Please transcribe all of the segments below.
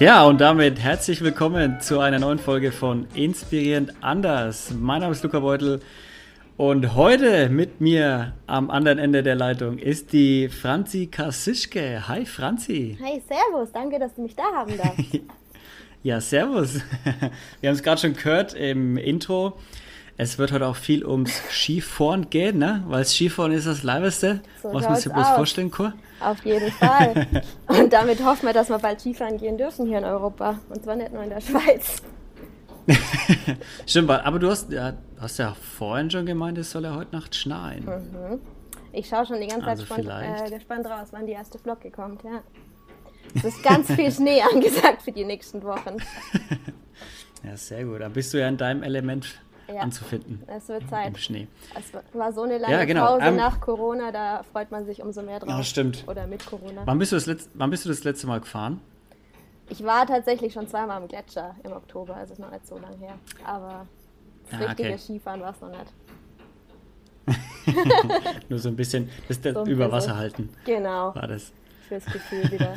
Ja, und damit herzlich willkommen zu einer neuen Folge von Inspirierend Anders. Mein Name ist Luca Beutel und heute mit mir am anderen Ende der Leitung ist die Franzi Kasischke. Hi Franzi. Hi, Servus, danke, dass du mich da haben darfst. ja, Servus. Wir haben es gerade schon gehört im Intro. Es wird heute auch viel ums Skifahren gehen, ne? Weil Skifahren ist das Leibeste, so was man sich bloß aus. vorstellen kann. Auf jeden Fall. Und damit hoffen wir, dass wir bald Skifahren gehen dürfen hier in Europa. Und zwar nicht nur in der Schweiz. Stimmt, aber du hast, ja, hast ja vorhin schon gemeint, es soll ja heute Nacht schneien. Mhm. Ich schaue schon die ganze Zeit also gespannt, äh, gespannt raus, wann die erste Flocke kommt, ja. Es ist ganz viel Schnee angesagt für die nächsten Wochen. ja, sehr gut. Da bist du ja in deinem Element ja, anzufinden. Es wird Zeit. Im Schnee. Es war so eine lange ja, genau. Pause um, nach Corona, da freut man sich umso mehr drauf. Ja, stimmt. Oder mit Corona. Wann bist, du das letzte, wann bist du das letzte Mal gefahren? Ich war tatsächlich schon zweimal im Gletscher im Oktober, also ist noch nicht so lange her. Aber das ah, richtige okay. Skifahren war es noch nicht. Nur so ein bisschen, das, das so über Wasser halten. Genau. War das. Fürs Gefühl wieder.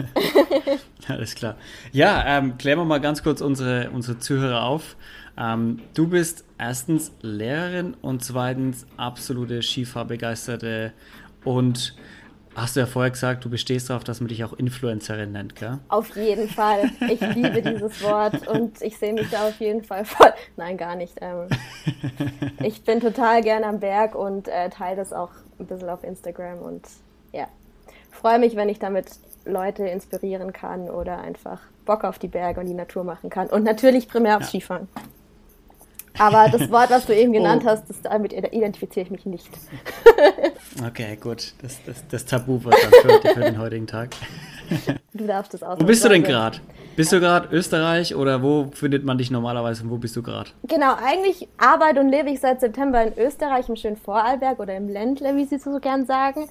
Alles klar. Ja, ähm, klären wir mal ganz kurz unsere, unsere Zuhörer auf. Ähm, du bist erstens Lehrerin und zweitens absolute Skifahrbegeisterte und hast du ja vorher gesagt, du bestehst darauf, dass man dich auch Influencerin nennt, gell? Auf jeden Fall. Ich liebe dieses Wort und ich sehe mich da auf jeden Fall voll. Nein, gar nicht. Ähm, ich bin total gerne am Berg und äh, teile das auch ein bisschen auf Instagram und ja, freue mich, wenn ich damit Leute inspirieren kann oder einfach Bock auf die Berge und die Natur machen kann. Und natürlich primär aufs ja. Skifahren. Aber das Wort, was du eben genannt oh. hast, das, damit identifiziere ich mich nicht. okay, gut. Das, das, das Tabu wird dann für, für den heutigen Tag. Du darfst es aus. Wo bist du denn gerade? Bist du gerade Österreich oder wo findet man dich normalerweise und wo bist du gerade? Genau, eigentlich arbeite und lebe ich seit September in Österreich, im schönen Vorarlberg oder im Ländle, wie sie so gern sagen.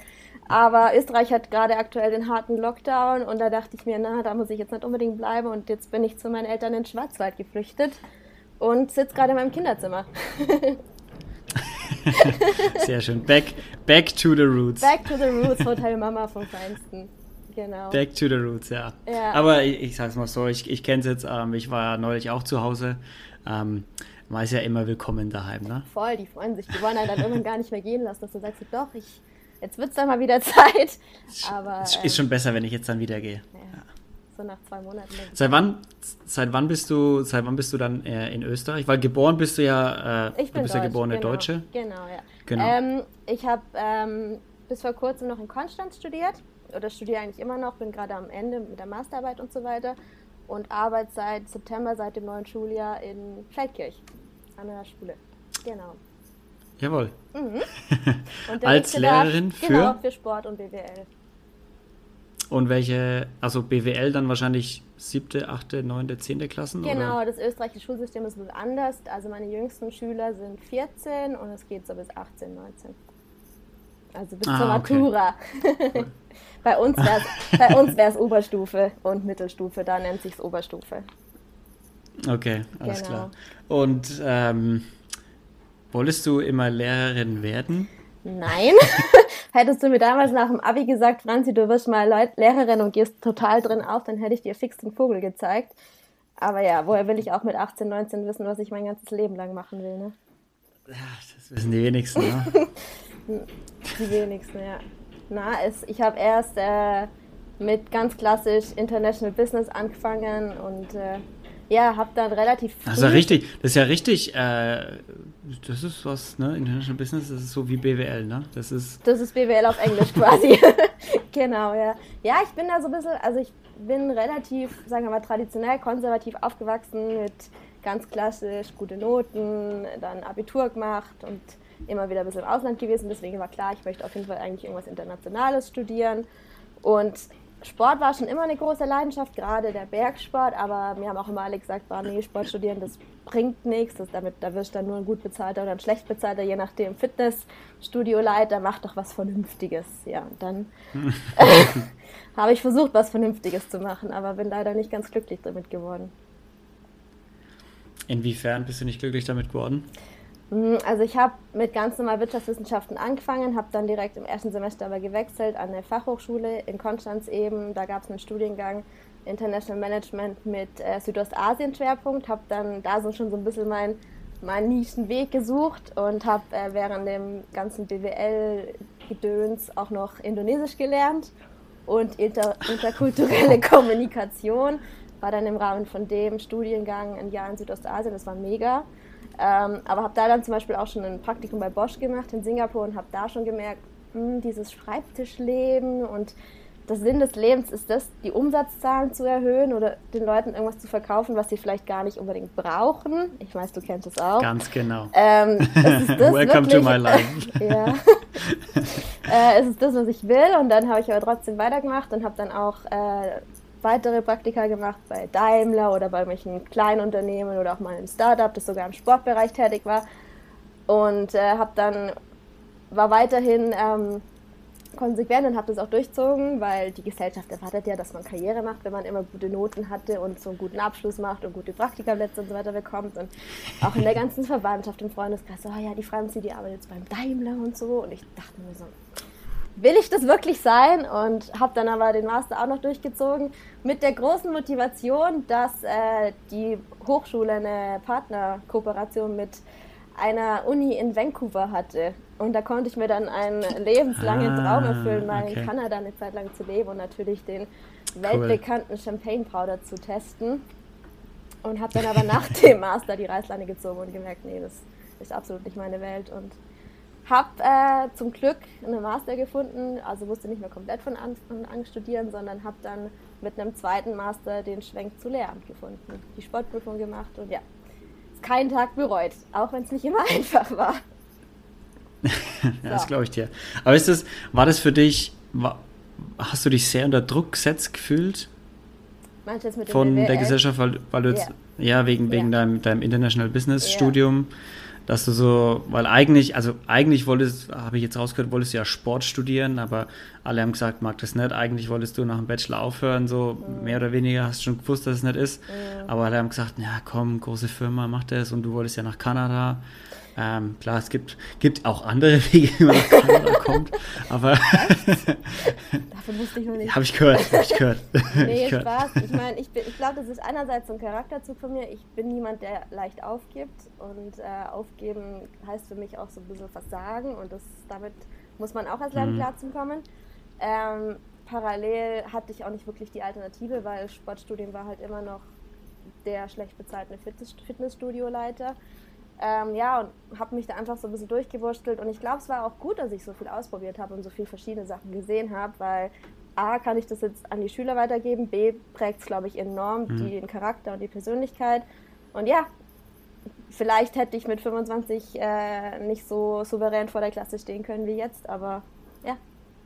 Aber Österreich hat gerade aktuell den harten Lockdown und da dachte ich mir, na, da muss ich jetzt nicht unbedingt bleiben und jetzt bin ich zu meinen Eltern in den Schwarzwald geflüchtet und sitze gerade in meinem Kinderzimmer. Sehr schön. Back, back to the roots. Back to the roots, Hotel Mama vom Feinsten. Genau. Back to the roots, ja. ja. Aber ich, ich sag's mal so, ich, ich kenne es jetzt, ähm, ich war ja neulich auch zu Hause. Ähm, man ist ja immer willkommen daheim, ne? Voll, die freuen sich. Die wollen einen dann irgendwann gar nicht mehr gehen lassen, dass du sagst, doch, ich, jetzt wird's dann mal wieder Zeit. Aber, ist ähm, schon besser, wenn ich jetzt dann wieder gehe. So nach zwei Monaten. Seit wann, seit wann bist du, seit wann bist du dann äh, in Österreich? Weil geboren bist du ja, äh, ich bin du bist Deutsch, ja geborene genau, Deutsche. Genau, ja. Genau. Ähm, ich habe ähm, bis vor kurzem noch in Konstanz studiert oder studiere eigentlich immer noch, bin gerade am Ende mit der Masterarbeit und so weiter und arbeite seit September, seit dem neuen Schuljahr in Feldkirch an der Schule. Genau. Jawohl. Mhm. Als Lehrerin für? Genau, für Sport und BWL. Und welche, also BWL dann wahrscheinlich siebte, achte, neunte, zehnte Klassen? Genau, oder? das österreichische Schulsystem ist ein anders. Also meine jüngsten Schüler sind 14 und es geht so bis 18, 19. Also bis ah, zur Matura. Okay. bei uns wäre es Oberstufe und Mittelstufe, da nennt sich es Oberstufe. Okay, alles genau. klar. Und ähm, wolltest du immer Lehrerin werden? Nein. Hättest du mir damals nach dem Abi gesagt, Franzi, du wirst mal Lehrerin und gehst total drin auf, dann hätte ich dir fix den Vogel gezeigt. Aber ja, woher will ich auch mit 18, 19 wissen, was ich mein ganzes Leben lang machen will, ne? Ja, das wissen die wenigsten, ne? die wenigsten, ja. Na, es, ich habe erst äh, mit ganz klassisch International Business angefangen und äh, ja, habe dann relativ früh... Ja richtig, das ist ja richtig, äh, das ist was, ne, International Business, das ist so wie BWL, ne? Das ist... Das ist BWL auf Englisch quasi. genau, ja. Ja, ich bin da so ein bisschen, also ich bin relativ, sagen wir mal, traditionell konservativ aufgewachsen mit ganz klassisch gute Noten, dann Abitur gemacht und immer wieder ein bisschen im Ausland gewesen. Deswegen war klar, ich möchte auf jeden Fall eigentlich irgendwas Internationales studieren. Und Sport war schon immer eine große Leidenschaft, gerade der Bergsport, aber mir haben auch immer alle gesagt, bah, nee, Sport studieren, das bringt nichts, das damit, da wirst du dann nur ein gut bezahlter oder ein schlecht bezahlter, je nachdem Fitnessstudio-Leiter, mach doch was Vernünftiges. Ja, und dann äh, habe ich versucht, was Vernünftiges zu machen, aber bin leider nicht ganz glücklich damit geworden. Inwiefern bist du nicht glücklich damit geworden? Mhm, also ich habe mit ganz normal Wirtschaftswissenschaften angefangen, habe dann direkt im ersten Semester aber gewechselt an eine Fachhochschule in Konstanz eben. Da gab es einen Studiengang International Management mit äh, Südostasien-Schwerpunkt, habe dann da so schon so ein bisschen mein, meinen Nischenweg gesucht und habe äh, während dem ganzen BWL-Gedöns auch noch Indonesisch gelernt und inter interkulturelle Kommunikation. War dann im Rahmen von dem Studiengang ein Jahr in Südostasien, das war mega. Ähm, aber habe da dann zum Beispiel auch schon ein Praktikum bei Bosch gemacht in Singapur und habe da schon gemerkt, mh, hm, dieses Schreibtischleben und der Sinn des Lebens ist das, die Umsatzzahlen zu erhöhen oder den Leuten irgendwas zu verkaufen, was sie vielleicht gar nicht unbedingt brauchen. Ich weiß, du kennst es auch. Ganz genau. Ähm, Welcome wirklich, to my life. ja. äh, es ist das, was ich will und dann habe ich aber trotzdem weitergemacht und habe dann auch äh, weitere Praktika gemacht bei Daimler oder bei irgendwelchen kleinen Unternehmen oder auch mal einem Startup, das sogar im Sportbereich tätig war. Und äh, habe dann, war weiterhin ähm, konsequent und habe das auch durchzogen, weil die Gesellschaft erwartet ja, dass man Karriere macht, wenn man immer gute Noten hatte und so einen guten Abschluss macht und gute Praktikaplätze und so weiter bekommt. Und auch in der ganzen Verwandtschaft, im Freundeskreis, so, oh ja, die Franzi, die arbeitet jetzt beim Daimler und so. Und ich dachte mir so, will ich das wirklich sein? Und habe dann aber den Master auch noch durchgezogen mit der großen Motivation, dass äh, die Hochschule eine Partnerkooperation mit einer Uni in Vancouver hatte. Und da konnte ich mir dann einen lebenslangen ah, Traum erfüllen, mal okay. in Kanada eine Zeit lang zu leben und natürlich den weltbekannten Champagne Powder zu testen. Und habe dann aber nach dem Master die Reißleine gezogen und gemerkt, nee, das ist absolut nicht meine Welt. Und habe äh, zum Glück einen Master gefunden, also musste nicht mehr komplett von Anfang an studieren, sondern habe dann mit einem zweiten Master den Schwenk zu Lehramt gefunden, die Sportprüfung gemacht und ja, keinen Tag bereut, auch wenn es nicht immer einfach war. ja, das glaube ich dir. Aber ist das, war das für dich, war, hast du dich sehr unter Druck gesetzt gefühlt? Von der Gesellschaft, weil, weil du jetzt, ja, ja wegen, wegen ja. Deinem, deinem International Business Studium dass du so, weil eigentlich, also eigentlich wolltest, habe ich jetzt rausgehört, wolltest du ja Sport studieren, aber alle haben gesagt, mag das nicht. Eigentlich wolltest du nach dem Bachelor aufhören, so mehr oder weniger hast du schon gewusst, dass es nicht ist. Aber alle haben gesagt, ja komm, große Firma, mach das und du wolltest ja nach Kanada. Ähm, klar, es gibt, gibt auch andere Wege, wie man nach Kanada kommt, aber Davon wusste ich noch nicht. Habe ich gehört, habe ich gehört. nee, ich Spaß. Ich meine, ich, ich glaube, das ist einerseits so ein Charakterzug von mir. Ich bin niemand, der leicht aufgibt und äh, aufgeben heißt für mich auch so ein bisschen Versagen und das, damit muss man auch als Lernplatz mhm. kommen. Ähm, parallel hatte ich auch nicht wirklich die Alternative, weil Sportstudium war halt immer noch der schlecht bezahlte Fitnessstudio-Leiter. Ähm, ja, und habe mich da einfach so ein bisschen durchgewurstelt. Und ich glaube, es war auch gut, dass ich so viel ausprobiert habe und so viele verschiedene Sachen gesehen habe, weil A, kann ich das jetzt an die Schüler weitergeben, B, prägt es, glaube ich, enorm mhm. den Charakter und die Persönlichkeit. Und ja, vielleicht hätte ich mit 25 äh, nicht so souverän vor der Klasse stehen können wie jetzt, aber ja.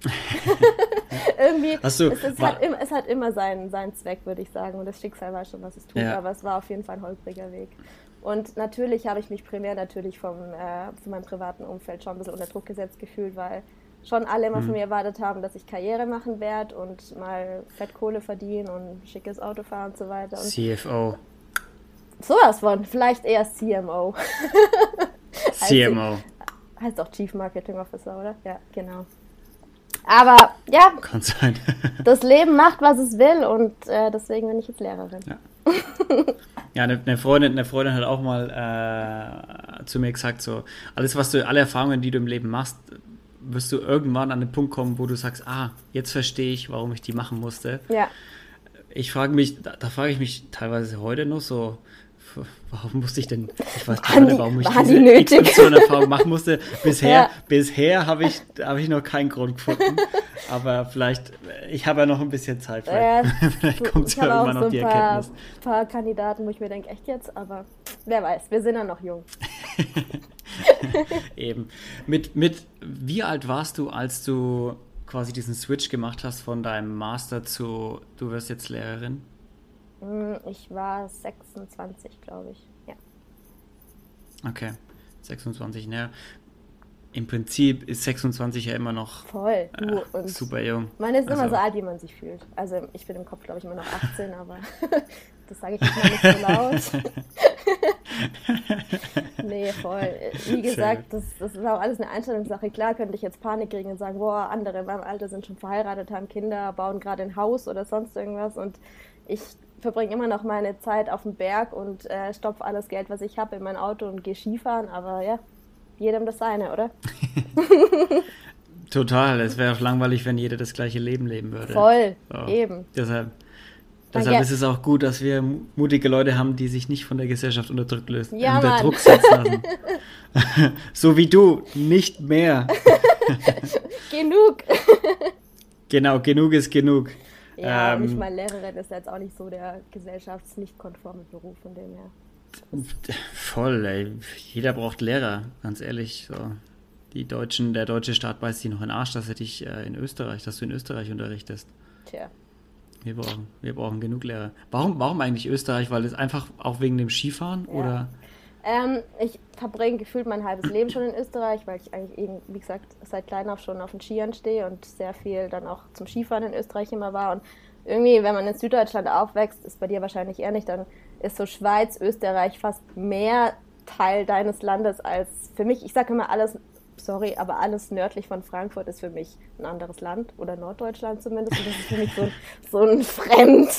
Irgendwie, du, es, es, hat im, es, hat immer seinen, seinen Zweck, würde ich sagen. Und das Schicksal war schon, was es tut. Ja. Aber es war auf jeden Fall ein holpriger Weg. Und natürlich habe ich mich primär natürlich vom, äh, von meinem privaten Umfeld schon ein bisschen unter Druck gesetzt gefühlt, weil schon alle immer mhm. von mir erwartet haben, dass ich Karriere machen werde und mal Fettkohle verdienen und schickes Auto fahren und so weiter. Und CFO. Sowas von, vielleicht eher CMO. CMO. heißt auch Chief Marketing Officer, oder? Ja, genau. Aber ja, Kann sein. das Leben macht, was es will und äh, deswegen bin ich jetzt Lehrerin. Ja. Ja, eine, eine, Freundin, eine Freundin hat auch mal äh, zu mir gesagt, so, alles, was du, alle Erfahrungen, die du im Leben machst, wirst du irgendwann an den Punkt kommen, wo du sagst, ah, jetzt verstehe ich, warum ich die machen musste. Ja. Ich frage mich, da, da frage ich mich teilweise heute noch so, warum musste ich denn, ich weiß gar nicht, warum ich diese XY-Erfahrung machen musste. Bisher, ja. bisher habe ich, hab ich noch keinen Grund gefunden. Aber vielleicht, ich habe ja noch ein bisschen Zeit. Vielleicht, äh, vielleicht kommt es ja irgendwann noch so die paar, Erkenntnis. Ein paar Kandidaten, wo ich mir denke, echt jetzt, aber wer weiß, wir sind ja noch jung. Eben. Mit, mit, wie alt warst du, als du quasi diesen Switch gemacht hast von deinem Master zu, du wirst jetzt Lehrerin? Hm, ich war 26, glaube ich. Ja. Okay, 26. Ne, im Prinzip ist 26 ja immer noch Voll, du äh, super jung. Man ist also, immer so alt, wie man sich fühlt. Also ich bin im Kopf, glaube ich, immer noch 18, aber das sage ich jetzt mal nicht so laut. Nee, voll. Wie gesagt, das, das ist auch alles eine Einstellungssache. Klar könnte ich jetzt Panik kriegen und sagen, boah, andere in meinem Alter sind schon verheiratet, haben Kinder, bauen gerade ein Haus oder sonst irgendwas und ich verbringe immer noch meine Zeit auf dem Berg und äh, stopfe alles Geld, was ich habe, in mein Auto und gehe Skifahren, aber ja, jedem das seine, oder? Total, es wäre auch langweilig, wenn jeder das gleiche Leben leben würde. Voll, so. eben. Deshalb Deshalb ja. ist es auch gut, dass wir mutige Leute haben, die sich nicht von der Gesellschaft unterdrückt lösen, ja, unter Druck setzen lassen. so wie du, nicht mehr. genug. genau, genug ist genug. Ja, ähm, und ich meine, Lehrerin ist jetzt auch nicht so der gesellschaftsnicht konforme Beruf, von dem her. Voll, ey. Jeder braucht Lehrer, ganz ehrlich. So. Die Deutschen, der deutsche Staat beißt sich noch in den Arsch, dass er dich äh, in Österreich, dass du in Österreich unterrichtest. Tja. Wir brauchen, wir brauchen genug Lehrer. Warum, warum eigentlich Österreich? Weil es einfach auch wegen dem Skifahren ja. oder? Ähm, ich verbringe gefühlt mein halbes Leben schon in Österreich, weil ich eigentlich eben, wie gesagt, seit klein auf schon auf den Skiern stehe und sehr viel dann auch zum Skifahren in Österreich immer war. Und irgendwie, wenn man in Süddeutschland aufwächst, ist bei dir wahrscheinlich eher nicht, dann ist so Schweiz, Österreich fast mehr Teil deines Landes als für mich. Ich sage immer alles sorry, aber alles nördlich von Frankfurt ist für mich ein anderes Land oder Norddeutschland zumindest. Und das ist für mich so, so ein fremd,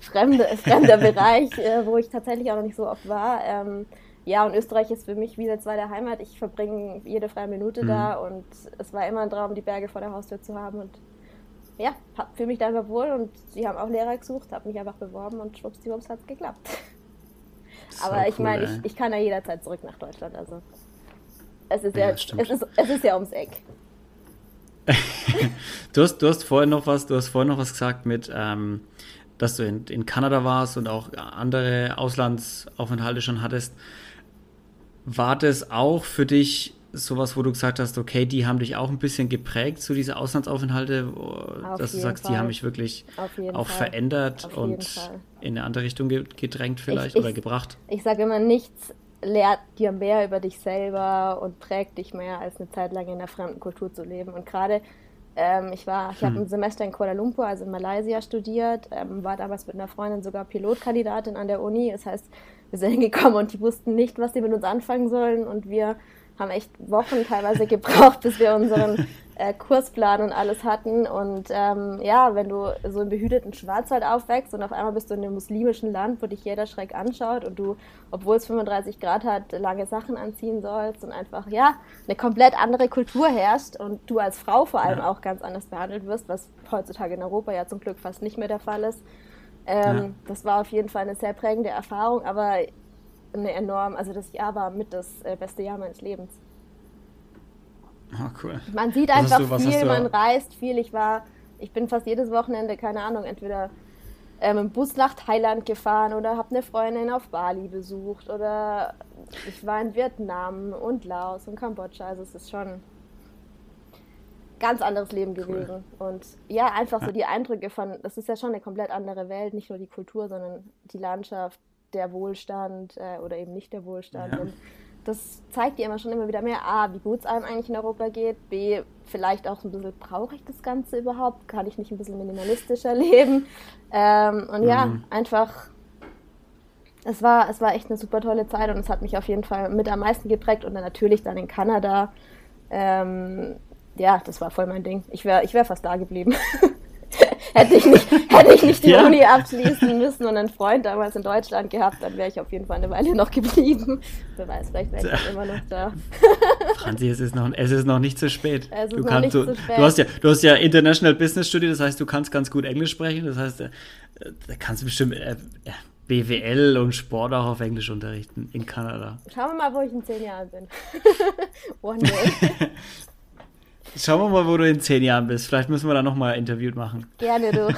fremde, fremder Bereich, äh, wo ich tatsächlich auch noch nicht so oft war. Ähm, ja, und Österreich ist für mich wie eine zweite Heimat. Ich verbringe jede freie Minute mhm. da und es war immer ein Traum, die Berge vor der Haustür zu haben. Und ja, fühle mich da einfach wohl und sie haben auch Lehrer gesucht, habe mich einfach beworben und schwuppsdiwupps hat es geklappt. Aber ich cool, meine, ich, ich kann ja jederzeit zurück nach Deutschland. Also es ist ja, ja es, ist, es ist ja ums Eck. du, hast, du hast vorher noch was, du hast vorher noch was gesagt mit, ähm, dass du in, in Kanada warst und auch andere Auslandsaufenthalte schon hattest. War das auch für dich sowas, wo du gesagt hast, okay, die haben dich auch ein bisschen geprägt, so diese Auslandsaufenthalte, Auf dass du sagst, Fall. die haben mich wirklich auch Fall. verändert und in eine andere Richtung gedrängt vielleicht ich, oder ich, gebracht? Ich sage immer, nichts lehrt dir mehr über dich selber und prägt dich mehr, als eine Zeit lang in einer fremden Kultur zu leben. Und gerade, ähm, ich war, ich hm. habe ein Semester in Kuala Lumpur, also in Malaysia studiert, ähm, war damals mit einer Freundin sogar Pilotkandidatin an der Uni. Das heißt, wir sind hingekommen und die wussten nicht, was sie mit uns anfangen sollen und wir haben echt Wochen teilweise gebraucht, bis wir unseren äh, Kursplan und alles hatten. Und ähm, ja, wenn du so im behüteten Schwarzwald aufwächst und auf einmal bist du in einem muslimischen Land, wo dich jeder schräg anschaut und du, obwohl es 35 Grad hat, lange Sachen anziehen sollst und einfach, ja, eine komplett andere Kultur herrscht und du als Frau vor allem ja. auch ganz anders behandelt wirst, was heutzutage in Europa ja zum Glück fast nicht mehr der Fall ist. Ähm, ja. Das war auf jeden Fall eine sehr prägende Erfahrung, aber eine enorm, also das Jahr war mit das äh, beste Jahr meines Lebens. Oh, cool. Man sieht einfach du, viel, man reist viel. Ich war, ich bin fast jedes Wochenende, keine Ahnung, entweder ähm, im Bus nach Thailand gefahren oder habe eine Freundin auf Bali besucht oder ich war in Vietnam und Laos und Kambodscha. Also es ist schon ganz anderes Leben gewesen. Cool. Und ja, einfach so die Eindrücke von, das ist ja schon eine komplett andere Welt, nicht nur die Kultur, sondern die Landschaft, der Wohlstand äh, oder eben nicht der Wohlstand. Ja. Und das zeigt dir immer schon immer wieder mehr, A, wie gut es einem eigentlich in Europa geht, B, vielleicht auch ein bisschen, brauche ich das Ganze überhaupt? Kann ich nicht ein bisschen minimalistischer leben? Ähm, und mhm. ja, einfach, es war, es war echt eine super tolle Zeit und es hat mich auf jeden Fall mit am meisten geprägt und dann natürlich dann in Kanada. Ähm, ja, das war voll mein Ding. Ich wäre ich wär fast da geblieben. hätte, ich nicht, hätte ich nicht die ja. Uni abschließen müssen und einen Freund damals in Deutschland gehabt, dann wäre ich auf jeden Fall eine Weile noch geblieben. Wer weiß, vielleicht wäre ich immer noch da. Franzi, es ist noch, es ist noch nicht zu spät. Du, kannst, du, spät. du, hast ja, du hast ja International Business studiert, das heißt, du kannst ganz gut Englisch sprechen. Das heißt, äh, da kannst du bestimmt äh, BWL und Sport auch auf Englisch unterrichten in Kanada. Schauen wir mal, wo ich in zehn Jahren bin. One day. Schauen wir mal, wo du in zehn Jahren bist. Vielleicht müssen wir da nochmal ein Interview machen. Gerne, du.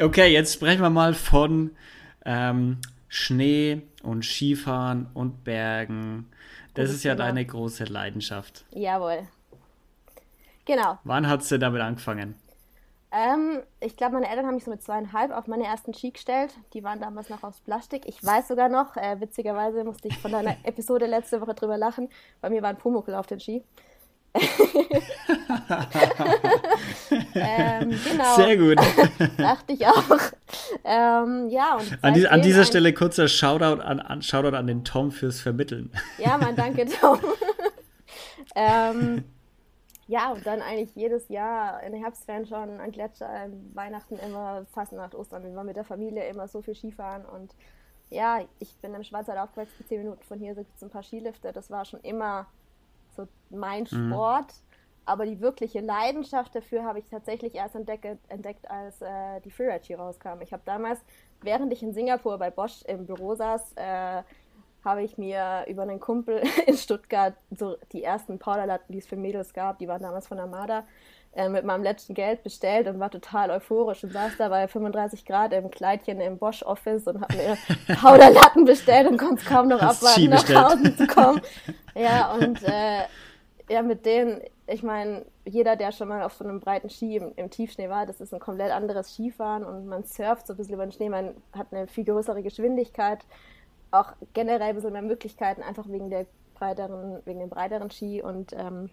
okay, jetzt sprechen wir mal von ähm, Schnee und Skifahren und Bergen. Das ist ja deine große Leidenschaft. Jawohl. Genau. Wann hat es denn damit angefangen? Ähm, ich glaube, meine Eltern haben mich so mit zweieinhalb auf meine ersten Ski gestellt. Die waren damals noch aus Plastik. Ich weiß sogar noch, äh, witzigerweise musste ich von deiner Episode letzte Woche drüber lachen. Bei mir war ein Pumuckl auf den Ski. ähm, genau. Sehr gut. Dachte ich auch. Ähm, ja, und an, die, an dieser ein, Stelle kurzer Shoutout an, an, Shoutout an den Tom fürs Vermitteln. Ja, man, danke Tom. ähm, ja, und dann eigentlich jedes Jahr in den Herbstferien schon an Gletscher, Weihnachten immer, Fastnacht, Ostern, wir waren mit der Familie immer so viel Skifahren und ja, ich bin im Schwarzwald aufgewachsen, zehn Minuten von hier gibt es ein paar Skilifte, das war schon immer so mein mhm. Sport. Mhm. Aber die wirkliche Leidenschaft dafür habe ich tatsächlich erst entdeckt, entdeckt als äh, die Freeride rauskam. Ich habe damals, während ich in Singapur bei Bosch im Büro saß, äh, habe ich mir über einen Kumpel in Stuttgart so die ersten Powderlatten, die es für Mädels gab, die waren damals von Armada, äh, mit meinem letzten Geld bestellt und war total euphorisch und saß da bei 35 Grad im Kleidchen im Bosch Office und habe mir Powderlatten bestellt und konnte es kaum noch abwarten, nach Hause zu kommen. Ja, und äh, ja, mit denen, ich meine, jeder, der schon mal auf so einem breiten Ski im, im, Tiefschnee war, das ist ein komplett anderes Skifahren und man surft so ein bisschen über den Schnee, man hat eine viel größere Geschwindigkeit, auch generell ein bisschen mehr Möglichkeiten, einfach wegen der breiteren, wegen dem breiteren Ski und ähm,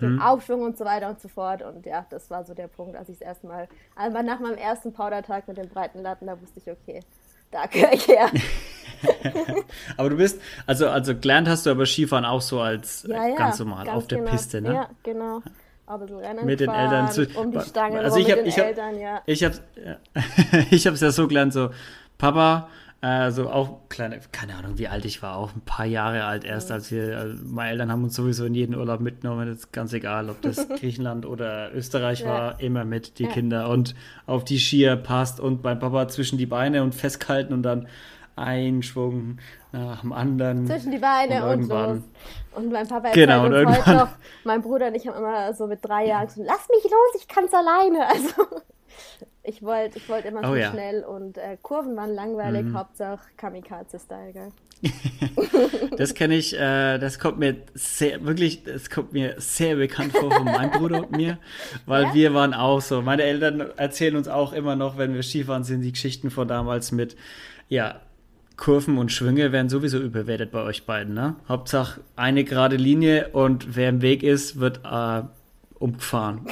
den mhm. Aufschwung und so weiter und so fort. Und ja, das war so der Punkt, als ich das erste Mal, also nach meinem ersten Powdertag mit den breiten Latten, da wusste ich, okay, da gehöre ich her. aber du bist, also, also gelernt hast du aber Skifahren auch so als ja, ja, ganz normal ganz auf der genau. Piste, ne? Ja, genau. Aber so Rennen mit den fahren, Eltern zu, um die Stangen also ich hab, mit den ich hab, Eltern, ja. Ich habe ja. ich hab's ja so gelernt, so Papa, also auch kleine, keine Ahnung, wie alt ich war, auch ein paar Jahre alt erst, als wir, also meine Eltern haben uns sowieso in jeden Urlaub mitgenommen, ist ganz egal, ob das Griechenland oder Österreich ja. war, immer mit die ja. Kinder und auf die Skier passt und beim Papa zwischen die Beine und festhalten und dann ein Schwung nach dem anderen. Zwischen die Beine und, und los. Und mein Papa genau, uns heute noch, mein Bruder und ich haben immer so mit drei Jahren so, lass mich los, ich kann's alleine. Also ich wollte ich wollt immer oh, so ja. schnell und äh, Kurven waren langweilig, mhm. Hauptsache Kamikaze-Style, gell? das kenne ich, äh, das kommt mir sehr, wirklich, das kommt mir sehr bekannt vor von meinem Bruder und mir, weil ja? wir waren auch so. Meine Eltern erzählen uns auch immer noch, wenn wir Skifahren sind, die Geschichten von damals mit, ja, Kurven und Schwünge werden sowieso überwertet bei euch beiden, ne? Hauptsache eine gerade Linie und wer im Weg ist, wird äh, umgefahren.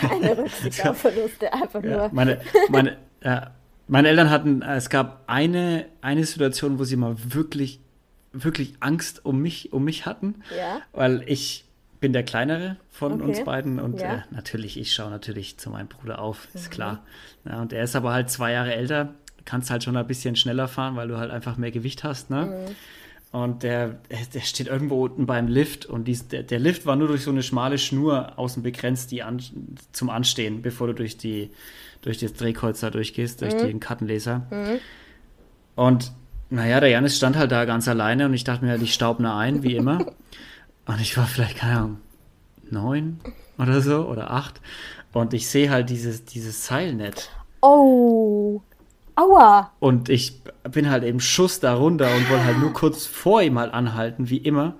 Keine Rücksicht auf Verluste, einfach ja, nur. Meine, meine, äh, meine Eltern hatten, es gab eine, eine Situation, wo sie mal wirklich, wirklich Angst um mich, um mich hatten, ja. weil ich bin der Kleinere von okay. uns beiden und ja. äh, natürlich, ich schaue natürlich zu meinem Bruder auf, ist mhm. klar. Ja, und er ist aber halt zwei Jahre älter, kannst halt schon ein bisschen schneller fahren, weil du halt einfach mehr Gewicht hast, ne? Mhm. Und der, der steht irgendwo unten beim Lift und dies, der, der Lift war nur durch so eine schmale Schnur außen begrenzt, die an, zum Anstehen, bevor du durch die durch das Drehkreuz da durchgehst, durch mhm. den Kartenleser. Mhm. Und naja, der Janis stand halt da ganz alleine und ich dachte mir, ich staub nah ein, wie immer. und ich war vielleicht, keine Ahnung, neun oder so oder acht. Und ich sehe halt dieses, dieses Seilnet. Oh. Aua! Und ich bin halt eben Schuss da runter und wollte halt nur kurz vor ihm halt anhalten, wie immer.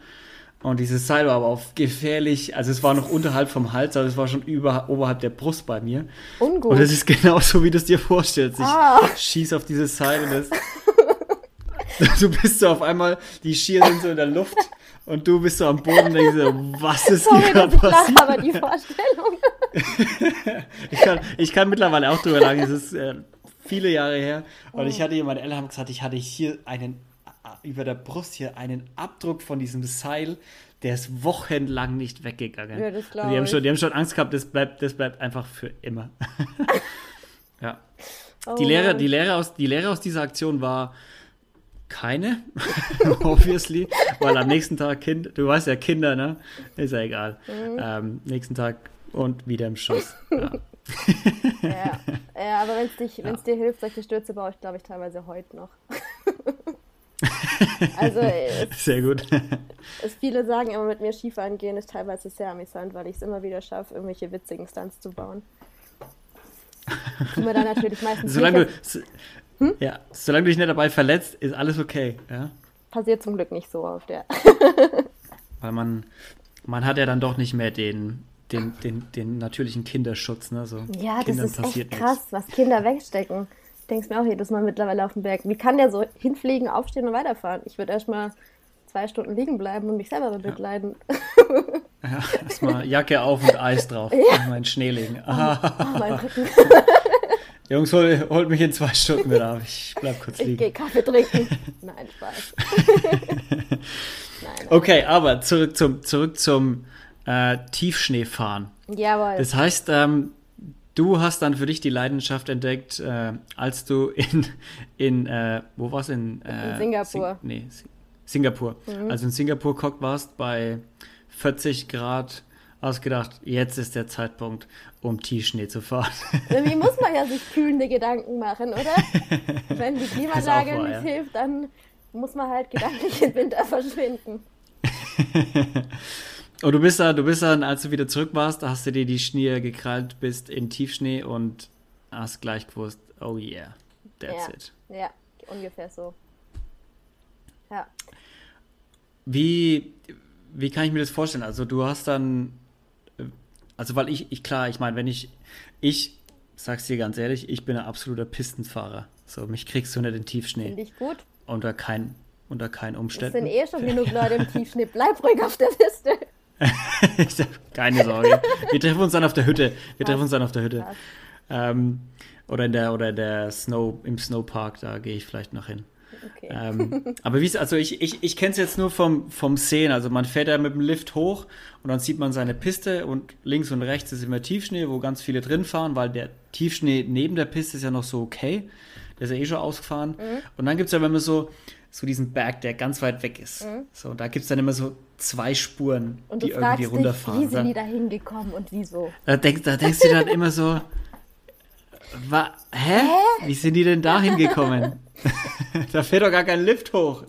Und dieses Seil war aber auf gefährlich, also es war noch unterhalb vom Hals, aber es war schon über, oberhalb der Brust bei mir. Ungut. Und es ist genauso, wie du es dir vorstellst. Ich ah. schieß auf dieses Seil und das. du bist so auf einmal, die Skier sind so in der Luft und du bist so am Boden und denkst so, was ist Sorry, hier gerade passiert? aber die Vorstellung. ich, kann, ich kann mittlerweile auch drüber lachen, es ist äh, viele Jahre her. Und ich oh. hatte, meine Eltern haben gesagt, ich hatte hier einen, über der Brust hier einen Abdruck von diesem Seil, der ist wochenlang nicht weggegangen. Ja, das glaube die haben schon, Die haben schon Angst gehabt, das bleibt, das bleibt einfach für immer. ja. Oh, die, Lehre, die, Lehre aus, die Lehre aus dieser Aktion war keine, obviously, weil am nächsten Tag Kind, du weißt ja, Kinder, ne? Ist ja egal. Mhm. Ähm, nächsten Tag und wieder im Schuss. Ja ja. ja, aber wenn es ja. dir hilft, solche Stürze baue ich, glaube ich, teilweise heute noch. also, es, sehr gut. Es, viele sagen immer, mit mir Skifahren gehen ist teilweise sehr amüsant, weil ich es immer wieder schaffe, irgendwelche witzigen Stunts zu bauen. Die man dann natürlich meistens solange du, hm? ja, solange du dich nicht dabei verletzt, ist alles okay. Ja? Passiert zum Glück nicht so oft, ja. weil man, man hat ja dann doch nicht mehr den, den, den, den natürlichen Kinderschutz. Ne? So, ja, Kindern das ist echt krass, nichts. was Kinder wegstecken. Ich denke mir auch jedes Mal mittlerweile auf dem Berg. Wie kann der so hinfliegen, aufstehen und weiterfahren? Ich würde erstmal zwei Stunden liegen bleiben und mich selber bemitleiden. Ja, erstmal Jacke auf und Eis drauf. Ja. Und meinen Schnee legen. Oh, oh, mein Rücken. Jungs, hol, holt mich in zwei Stunden wieder ab. Ich bleib kurz liegen. Ich gehe Kaffee trinken. Nein, Spaß. nein, nein. Okay, aber zurück zum, zurück zum äh, Tiefschneefahren. Jawohl. Das heißt, ähm, du hast dann für dich die Leidenschaft entdeckt, äh, als du in, in äh, wo war's in, äh, in Singapur. Sing nee, Singapur. Mhm. Also in Singapur geguckt warst bei 40 Grad ausgedacht, jetzt ist der Zeitpunkt, um Tiefschnee zu fahren. Irgendwie muss man ja sich kühlende Gedanken machen, oder? Wenn die Klimaanlage wahr, nicht ja. hilft, dann muss man halt gedanklich im Winter verschwinden. und du bist da, du bist dann, als du wieder zurück warst, hast du dir die Schnee gekrallt, bist in Tiefschnee und hast gleich gewusst, oh yeah, that's ja. it. Ja, ungefähr so. Ja. Wie, wie kann ich mir das vorstellen? Also du hast dann also weil ich, ich klar, ich meine, wenn ich, ich sag's dir ganz ehrlich, ich bin ein absoluter Pistenfahrer. So, mich kriegst du nicht in Tiefschnee. Finde ich gut. Unter kein, unter keinen Umständen. Es sind eh schon genug Leute im Tiefschnee. Bleib ruhig auf der Piste. Keine Sorge. Wir treffen uns dann auf der Hütte. Wir treffen uns dann auf der Hütte. Ähm, oder in der, oder in der Snow, im Snowpark, da gehe ich vielleicht noch hin. Okay. Ähm, aber wie es, also ich, ich, ich kenne es jetzt nur vom, vom Sehen. Also man fährt ja mit dem Lift hoch und dann sieht man seine Piste und links und rechts ist immer Tiefschnee, wo ganz viele drin fahren, weil der Tiefschnee neben der Piste ist ja noch so okay. Der ist ja eh schon ausgefahren. Mhm. Und dann gibt es ja, man so, so diesen Berg, der ganz weit weg ist. Mhm. So, da gibt es dann immer so zwei Spuren, die irgendwie runterfahren. Dich, wie sind die da hingekommen und wieso? Da, denk, da denkst du dann immer so, wa, hä? hä? Wie sind die denn da hingekommen? da fährt doch gar kein Lift hoch.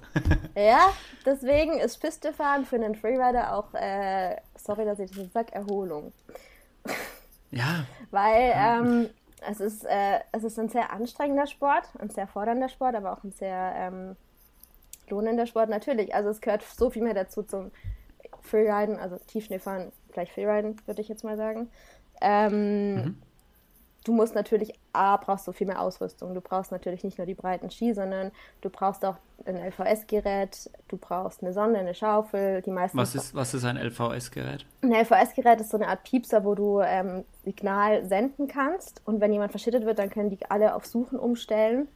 ja, deswegen ist Pistefahren für einen Freerider auch, äh, sorry, dass ich das jetzt sage, Erholung. ja. Weil ähm, es, ist, äh, es ist ein sehr anstrengender Sport, ein sehr fordernder Sport, aber auch ein sehr ähm, lohnender Sport natürlich. Also es gehört so viel mehr dazu zum Freeriden, also Tiefschneefahren, gleich Freeriden, würde ich jetzt mal sagen. Ähm, mhm du musst natürlich, A, brauchst du viel mehr Ausrüstung. Du brauchst natürlich nicht nur die breiten Ski, sondern du brauchst auch ein LVS-Gerät, du brauchst eine Sonde, eine Schaufel, die meisten... Was ist, was ist ein LVS-Gerät? Ein LVS-Gerät ist so eine Art Piepser, wo du ähm, Signal senden kannst und wenn jemand verschüttet wird, dann können die alle auf Suchen umstellen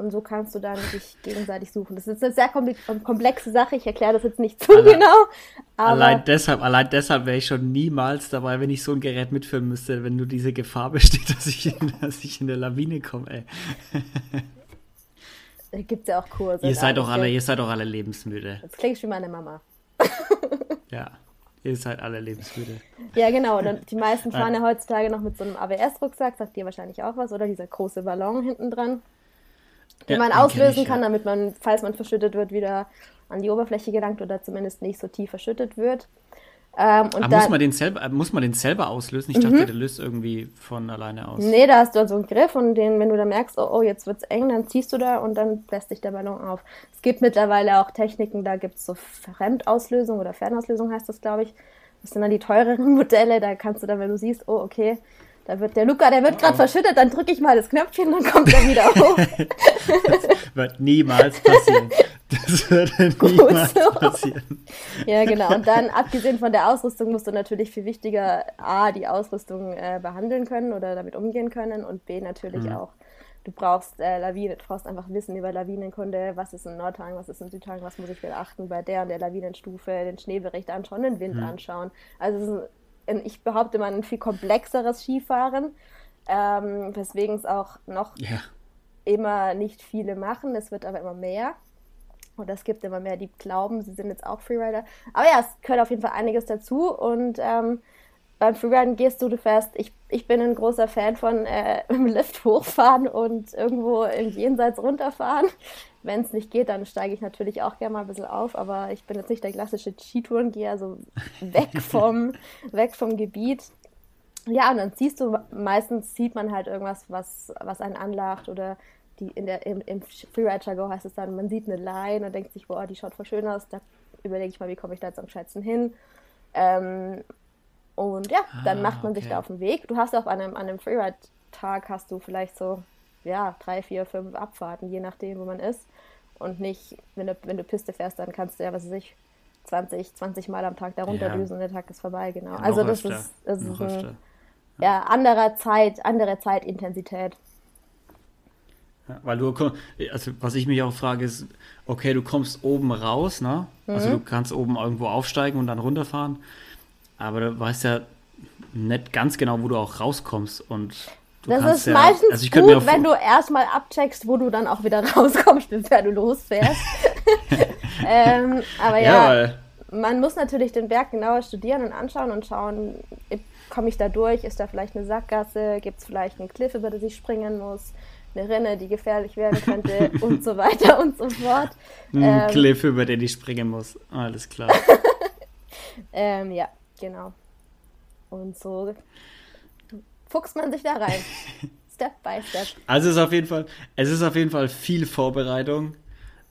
und so kannst du dann dich gegenseitig suchen. Das ist eine sehr komplexe Sache. Ich erkläre das jetzt nicht zu allein, genau. allein deshalb, allein deshalb wäre ich schon niemals dabei, wenn ich so ein Gerät mitführen müsste, wenn nur diese Gefahr besteht, dass ich in, dass ich in eine Lawine komme, ey. Es ja auch Kurse. Ihr seid doch alle, ihr seid doch alle lebensmüde. Das klingt wie meine Mama. ja. Ihr seid alle lebensmüde. Ja, genau. Und die meisten fahren ja heutzutage noch mit so einem AWS-Rucksack, sagt dir wahrscheinlich auch was, oder dieser große Ballon hinten dran den ja, man auslösen ich, kann, ja. damit man, falls man verschüttet wird, wieder an die Oberfläche gelangt oder zumindest nicht so tief verschüttet wird. Ähm, und dann, muss, man den selber, muss man den selber auslösen? Ich mhm. dachte, der löst irgendwie von alleine aus. Nee, da hast du so einen Griff und den, wenn du da merkst, oh, oh jetzt es eng, dann ziehst du da und dann bläst dich der Ballon auf. Es gibt mittlerweile auch Techniken, da gibt es so Fremdauslösung oder Fernauslösung heißt das, glaube ich. Das sind dann die teureren Modelle, da kannst du dann, wenn du siehst, oh, okay, da wird der Luca, der wird gerade oh. verschüttet, dann drücke ich mal das Knöpfchen, dann kommt er wieder hoch. das wird niemals passieren. Das würde niemals so. passieren. Ja, genau. Und dann, abgesehen von der Ausrüstung, musst du natürlich viel wichtiger A, die Ausrüstung äh, behandeln können oder damit umgehen können und B, natürlich mhm. auch du brauchst äh, Lawinen, du brauchst einfach Wissen über Lawinenkunde, was ist in Nordhang, was ist in Südhang, was muss ich beachten bei der und der Lawinenstufe, den Schneebericht anschauen, den Wind mhm. anschauen. Also es ist ich behaupte mal, ein viel komplexeres Skifahren, ähm, weswegen es auch noch yeah. immer nicht viele machen. Es wird aber immer mehr. Und es gibt immer mehr, die glauben, sie sind jetzt auch Freerider. Aber ja, es gehört auf jeden Fall einiges dazu. Und ähm, beim Freeriden gehst du, du fährst. Ich, ich bin ein großer Fan von äh, im Lift hochfahren und irgendwo im Jenseits runterfahren. Wenn es nicht geht, dann steige ich natürlich auch gerne mal ein bisschen auf, aber ich bin jetzt nicht der klassische Skitourengeher, also weg vom, weg vom Gebiet. Ja, und dann siehst du, meistens sieht man halt irgendwas, was, was einen anlacht oder die in der, im, im Freeride-Jargon heißt es dann, man sieht eine Line und denkt sich, boah, die schaut voll schön aus, da überlege ich mal, wie komme ich da jetzt am Schätzen hin. Ähm, und ja, dann ah, macht man okay. sich da auf den Weg. Du hast auch an einem, an einem Freeride-Tag hast du vielleicht so ja, drei, vier, fünf Abfahrten, je nachdem, wo man ist. und nicht, wenn du, wenn du Piste fährst, dann kannst du ja, was weiß ich, 20, 20 Mal am Tag darunter Ja. düsen und der Tag ist vorbei, genau. Ja, also das öfter. ist, das Noch ist ein, öfter. ja, anderer Zeit, andere Zeitintensität. Ja, weil du, also was ich mich auch frage, ist, okay, du kommst oben raus, ne? Also Mhm. du kannst oben irgendwo aufsteigen und dann runterfahren, aber du weißt ja nicht ganz genau, wo du auch rauskommst und du Das ist ja, meistens also gut, auch wenn du erstmal abcheckst, wo du dann auch wieder rauskommst, bevor du losfährst. ähm, aber ja, ja, man muss natürlich den Berg genauer studieren und anschauen und schauen, komme ich da durch, ist da vielleicht eine Sackgasse, gibt es vielleicht einen Cliff, über den ich springen muss, eine Rinne, die gefährlich werden könnte und so weiter und so fort. ein Ähm, Cliff, über den ich springen muss. Alles klar. Ähm, ja, genau. Und so fuchst man sich da rein. Step by Step. Also es ist auf jeden Fall, es ist auf jeden Fall viel Vorbereitung,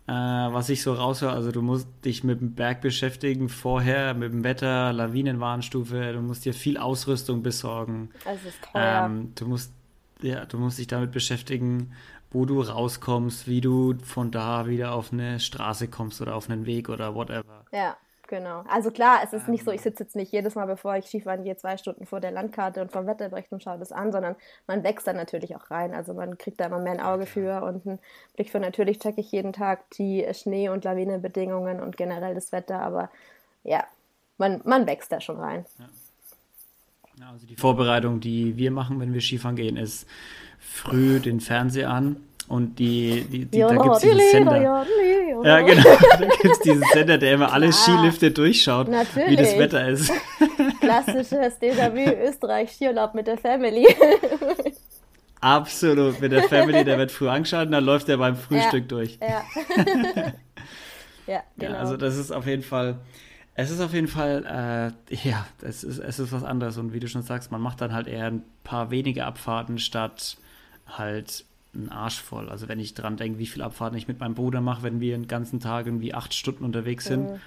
äh, was ich so raushöre. Also du musst dich mit dem Berg beschäftigen vorher, mit dem Wetter, Lawinenwarnstufe, du musst dir viel Ausrüstung besorgen. Also es ist teuer. Ähm, du musst, ja, du musst dich damit beschäftigen, wo du rauskommst, wie du von da wieder auf eine Straße kommst oder auf einen Weg oder whatever. Ja, genau. Also klar, es ist nicht so, ich sitze jetzt nicht jedes Mal, bevor ich Skifahren gehe, zwei Stunden vor der Landkarte und vom Wetterbericht und schaue das an, sondern man wächst dann natürlich auch rein. Also man kriegt da immer mehr ein Auge für und einen Blick für. Natürlich checke ich jeden Tag die Schnee- und Lawinenbedingungen und generell das Wetter, aber ja, man, man wächst da schon rein. Ja, Also die Vorbereitung, die wir machen, wenn wir Skifahren gehen, ist früh den Fernseher an und die, die, die da gibt es diesen Sender. Ja, genau. Da gibt es diesen Sender, der immer alle Klar. Skilifte durchschaut, wie das Natürlich. Wetter ist. Klassisches Déjà-vu Österreich Skiurlaub mit der Family. Absolut. Mit der Family, der wird früh angeschaltet, dann läuft er beim Frühstück durch. ja. ja, genau. Ja, also das ist auf jeden Fall, es ist auf jeden Fall, äh, ja, es ist, es ist was anderes. Und wie du schon sagst, man macht dann halt eher ein paar wenige Abfahrten statt halt einen Arsch voll. Also wenn ich dran denke, wie viele Abfahrten ich mit meinem Bruder mache, wenn wir den ganzen Tag irgendwie acht Stunden unterwegs sind. Mhm.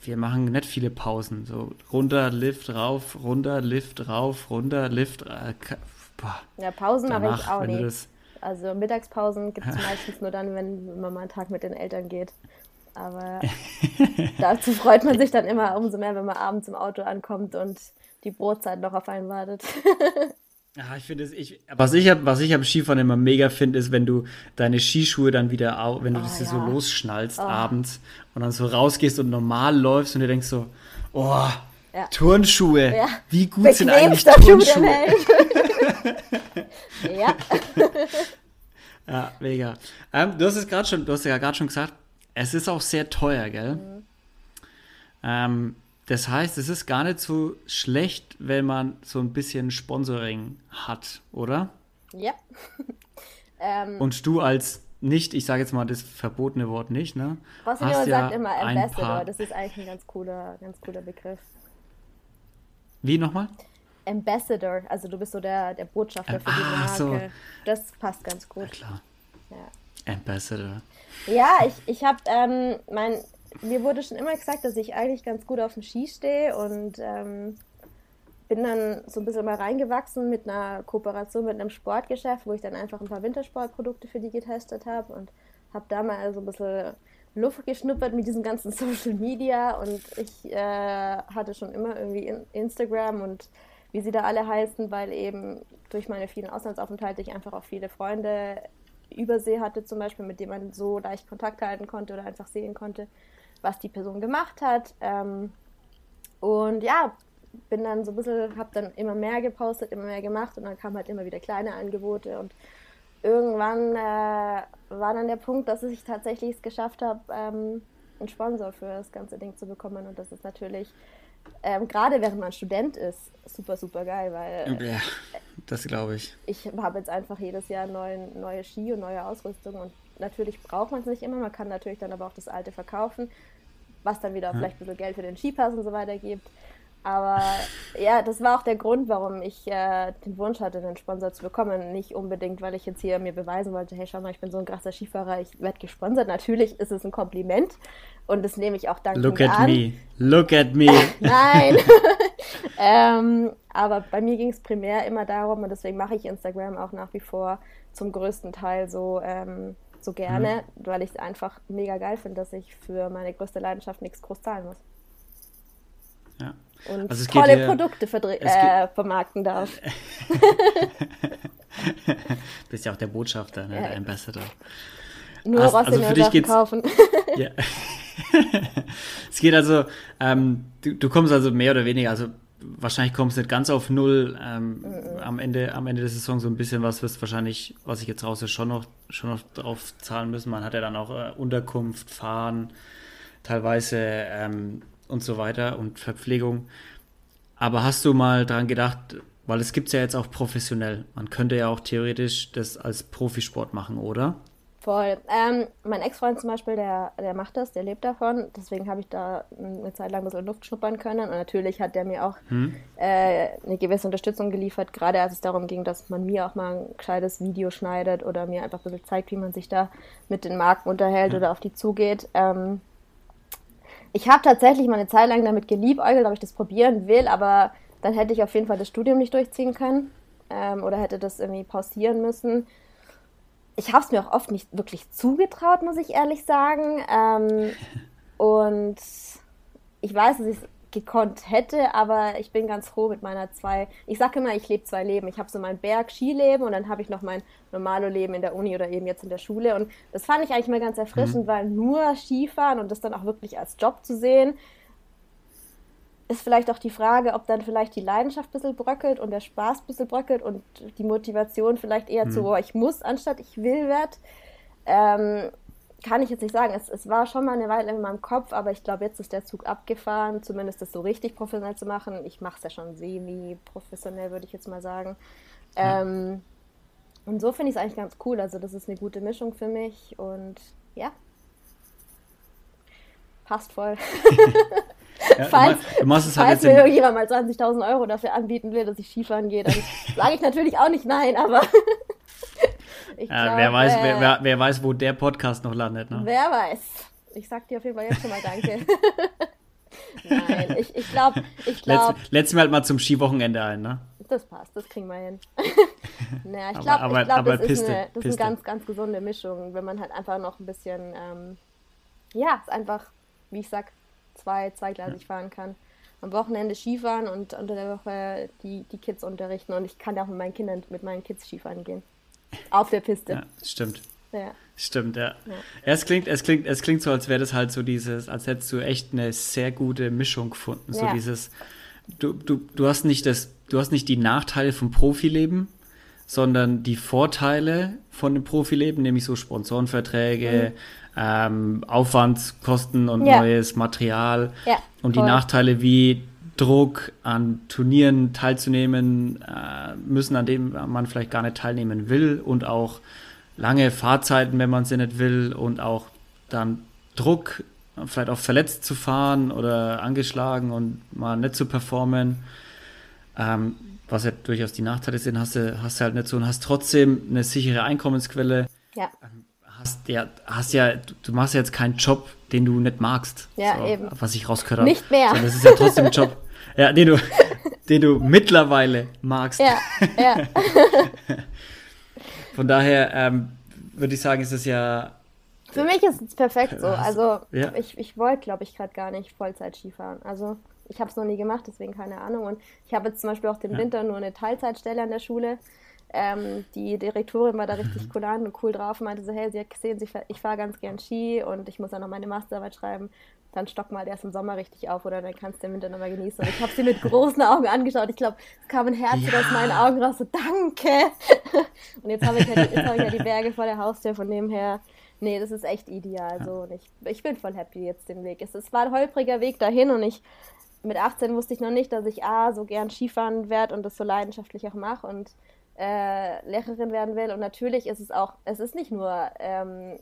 Wir machen nicht viele Pausen. So runter, Lift, rauf, runter, Lift, rauf, runter, Lift. Äh, ja, Pausen mache ich auch nicht. Also Mittagspausen gibt es meistens nur dann, wenn man mal einen Tag mit den Eltern geht. Aber dazu freut man sich dann immer umso mehr, wenn man abends im Auto ankommt und die Brotzeit noch auf einen wartet. Ja, ich finde es, ich, was ich, hab- was ich am Skifahren immer mega finde, ist, wenn du deine Skischuhe dann wieder, au, wenn du das hier so ja. losschnallst abends und dann so rausgehst und normal läufst und dir denkst so, oh, Ja. Turnschuhe, Ja. wie gut sind eigentlich Turnschuhe? Ja, Ja, mega. Ähm, du hast es gerade schon, du hast ja gerade schon gesagt, es ist auch sehr teuer, gell? Mhm. Ähm, das heißt, es ist gar nicht so schlecht, wenn man so ein bisschen Sponsoring hat, oder? ja. ähm, Und du als nicht, ich sage jetzt mal das verbotene Wort nicht, ne? Hast ja sagt immer Ambassador. paar- Das ist eigentlich ein ganz cooler, ganz cooler Begriff. Wie nochmal? Ambassador, also du bist so der, der Botschafter für diese Ah, Marke. so. Das passt ganz Ja, gut. klar. Ja. Ambassador. Ja, ich, ich habe, ähm, mein, mir wurde schon immer gesagt, dass ich eigentlich ganz gut auf dem Ski stehe und ähm, bin dann so ein bisschen mal reingewachsen mit einer Kooperation mit einem Sportgeschäft, wo ich dann einfach ein paar Wintersportprodukte für die getestet habe und habe da mal so ein bisschen Luft geschnuppert mit diesem ganzen Social Media und ich äh, hatte schon immer irgendwie in Instagram und wie sie da alle heißen, weil eben durch meine vielen Auslandsaufenthalte ich einfach auch viele Freunde Übersee hatte, zum Beispiel, mit dem man so leicht Kontakt halten konnte oder einfach sehen konnte, was die Person gemacht hat. Ähm, und ja, bin dann so ein bisschen, habe dann immer mehr gepostet, immer mehr gemacht und dann kamen halt immer wieder kleine Angebote und irgendwann äh, war dann der Punkt, dass ich tatsächlich es geschafft habe, ähm, einen Sponsor für das ganze Ding zu bekommen und das ist natürlich ähm, gerade während man Student ist, super, super geil, weil Ja, das glaube ich. ich habe jetzt einfach jedes Jahr neue, neue Ski und neue Ausrüstung und natürlich braucht man es nicht immer, man kann natürlich dann aber auch das alte verkaufen, was dann wieder vielleicht ein bisschen Geld für den Skipass und so weiter gibt. Aber ja, das war auch der Grund, warum ich äh, den Wunsch hatte, einen Sponsor zu bekommen. Nicht unbedingt, weil ich jetzt hier mir beweisen wollte, hey, schau mal, ich bin so ein krasser Skifahrer, ich werde gesponsert. Natürlich ist es ein Kompliment und das nehme ich auch dankend Look at an. me. Look at me. Nein. ähm, aber bei mir ging es primär immer darum, und deswegen mache ich Instagram auch nach wie vor zum größten Teil so, ähm, so gerne, mhm. weil ich es einfach mega geil finde, dass ich für meine größte Leidenschaft nichts groß zahlen muss. Ja. Und also tolle hier, Produkte äh, vermarkten darf. Bist ja auch der Botschafter, ne? ja. der Ambassador. Nur Hast, also für dich geht's, kaufen. ja. es geht also, ähm, du, du, kommst also mehr oder weniger, also wahrscheinlich kommst du nicht ganz auf null. Ähm, mhm. am, Ende, am Ende der Saison so ein bisschen was wirst wahrscheinlich, was ich jetzt raus ist, schon noch, schon noch drauf zahlen müssen. Man hat ja dann auch äh, Unterkunft, Fahren, teilweise ähm, und so weiter und Verpflegung. Aber hast du mal daran gedacht, weil es gibt es ja jetzt auch professionell. Man könnte ja auch theoretisch das als Profisport machen, oder? Voll. Ähm, mein Ex-Freund zum Beispiel, der, der macht das, der lebt davon. Deswegen habe ich da eine Zeit lang ein bisschen Luft schnuppern können. Und natürlich hat der mir auch hm. äh, eine gewisse Unterstützung geliefert, gerade als es darum ging, dass man mir auch mal ein gescheites Video schneidet oder mir einfach ein bisschen zeigt, wie man sich da mit den Marken unterhält hm. oder auf die zugeht. Ähm, ich habe tatsächlich mal eine Zeit lang damit geliebäugelt, ob ich das probieren will, aber dann hätte ich auf jeden Fall das Studium nicht durchziehen können ähm, oder hätte das irgendwie pausieren müssen ich habe es mir auch oft nicht wirklich zugetraut, muss ich ehrlich sagen. Ähm, und ich weiß, dass ich es gekonnt hätte, aber ich bin ganz froh mit meiner zwei. Ich sage immer, ich lebe zwei Leben. Ich habe so mein Berg-Skileben und dann habe ich noch mein normalo Leben in der Uni oder eben jetzt in der Schule. Und das fand ich eigentlich mal ganz erfrischend, mhm. weil nur Skifahren und das dann auch wirklich als Job zu sehen, ist vielleicht auch die Frage, ob dann vielleicht die Leidenschaft ein bisschen bröckelt und der Spaß ein bisschen bröckelt und die Motivation vielleicht eher mhm. zu, oh, ich muss, anstatt ich will wird. Ähm, kann ich jetzt nicht sagen. Es, es war schon mal eine Weile in meinem Kopf, aber ich glaube, jetzt ist der Zug abgefahren, zumindest das so richtig professionell zu machen. Ich mache es ja schon semi-professionell, würde ich jetzt mal sagen. Ja. Ähm, und so finde ich es eigentlich ganz cool. Also, das ist eine gute Mischung für mich und ja, passt voll. Ja, falls du machst es halt falls mir irgendjemand mal 20.000 Euro dafür anbieten will, dass ich Skifahren gehe, dann sage ich natürlich auch nicht nein, aber. ja, glaub, wer, weiß, äh, wer, wer, wer, weiß, wo der Podcast noch landet. Ne? Wer weiß. Ich sag dir auf jeden Fall jetzt schon mal Danke. nein, ich, ich glaube. Ich glaub, Letz, letztes Mal halt mal zum Skiwochenende ein, ne? Das passt, das kriegen wir hin. naja, ich glaube, ich glaub, das, ist, eine, das ist eine ganz, ganz gesunde Mischung, wenn man halt einfach noch ein bisschen, ähm, ja, ist einfach, wie ich sag, zwei, zweigleisig ja. fahren kann. Am Wochenende Skifahren und unter der Woche die, die Kids unterrichten. Und ich kann auch mit meinen Kindern, mit meinen Kids Skifahren gehen. Auf der Piste. Ja, stimmt. Ja. Stimmt, ja. ja. Es, klingt, es, klingt, es klingt so, als wäre das halt so dieses, als hättest du echt eine sehr gute Mischung gefunden. So dieses, du, du, du hast nicht das, du hast nicht die Nachteile vom Profileben, sondern die Vorteile von dem Profileben, nämlich so Sponsorenverträge, mhm ähm, Aufwandskosten und ja. neues Material ja, und die Nachteile wie Druck an Turnieren teilzunehmen äh, müssen, an denen man vielleicht gar nicht teilnehmen will und auch lange Fahrzeiten, wenn man sie nicht will und auch dann Druck, vielleicht auch verletzt zu fahren oder angeschlagen und mal nicht zu performen. Ähm, was ja durchaus die Nachteile sind, hast du, hast du halt nicht so und hast trotzdem eine sichere Einkommensquelle. Ja. Hast ja, hast ja, du machst ja jetzt keinen Job, den du nicht magst. Ja, so, eben. Was ich rausgehört habe. Nicht mehr. So, das ist ja trotzdem ein Job, ja, den du, den du mittlerweile magst. Ja, ja. Von daher ähm, würde ich sagen, ist es ja. Für mich ist es perfekt so. Also ja. ich, ich wollte, glaube ich, gerade gar nicht Vollzeit Skifahren. Also ich habe es noch nie gemacht, deswegen keine Ahnung. Und ich habe jetzt zum Beispiel auch den ja. Winter nur eine Teilzeitstelle an der Schule. Ähm, die Direktorin war da richtig cool an und cool drauf und meinte so, hey, Sie hat gesehen, ich fahre ganz gern Ski und ich muss dann noch meine Masterarbeit schreiben. Dann stock mal erst im Sommer richtig auf oder dann kannst du den Winter nochmal genießen. Und ich habe sie mit großen Augen angeschaut. Ich glaube, es kam ein Herz ja. aus meinen Augen raus, so danke. und jetzt habe ich, ja die, hab ich ja die Berge vor der Haustür, von dem her nee, das ist echt ideal. So. Und ich, ich bin voll happy jetzt den Weg. Es, es war ein holpriger Weg dahin und ich mit 18 wusste ich noch nicht, dass ich A, so gern Skifahren werde und das so leidenschaftlich auch mache und äh, Lehrerin werden will. Und natürlich ist es auch, es ist nicht nur ähm,